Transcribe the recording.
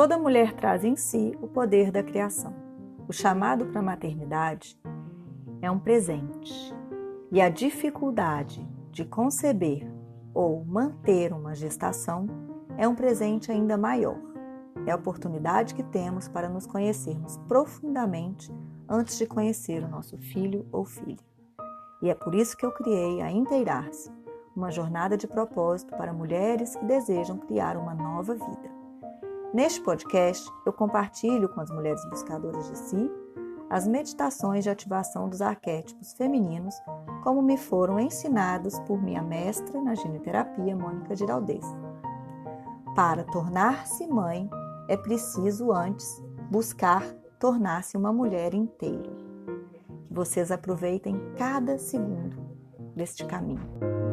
Toda mulher traz em si o poder da criação. O chamado para a maternidade é um presente. E a dificuldade de conceber ou manter uma gestação é um presente ainda maior. É a oportunidade que temos para nos conhecermos profundamente antes de conhecer o nosso filho ou filha. E é por isso que eu criei a Inteirar-se, uma jornada de propósito para mulheres que desejam criar uma nova vida. Neste podcast, eu compartilho com as mulheres buscadoras de si as meditações de ativação dos arquétipos femininos, como me foram ensinadas por minha mestra na gineterapia, Mônica Giraldez. Para tornar-se mãe, é preciso antes buscar tornar-se uma mulher inteira. Que vocês aproveitem cada segundo deste caminho.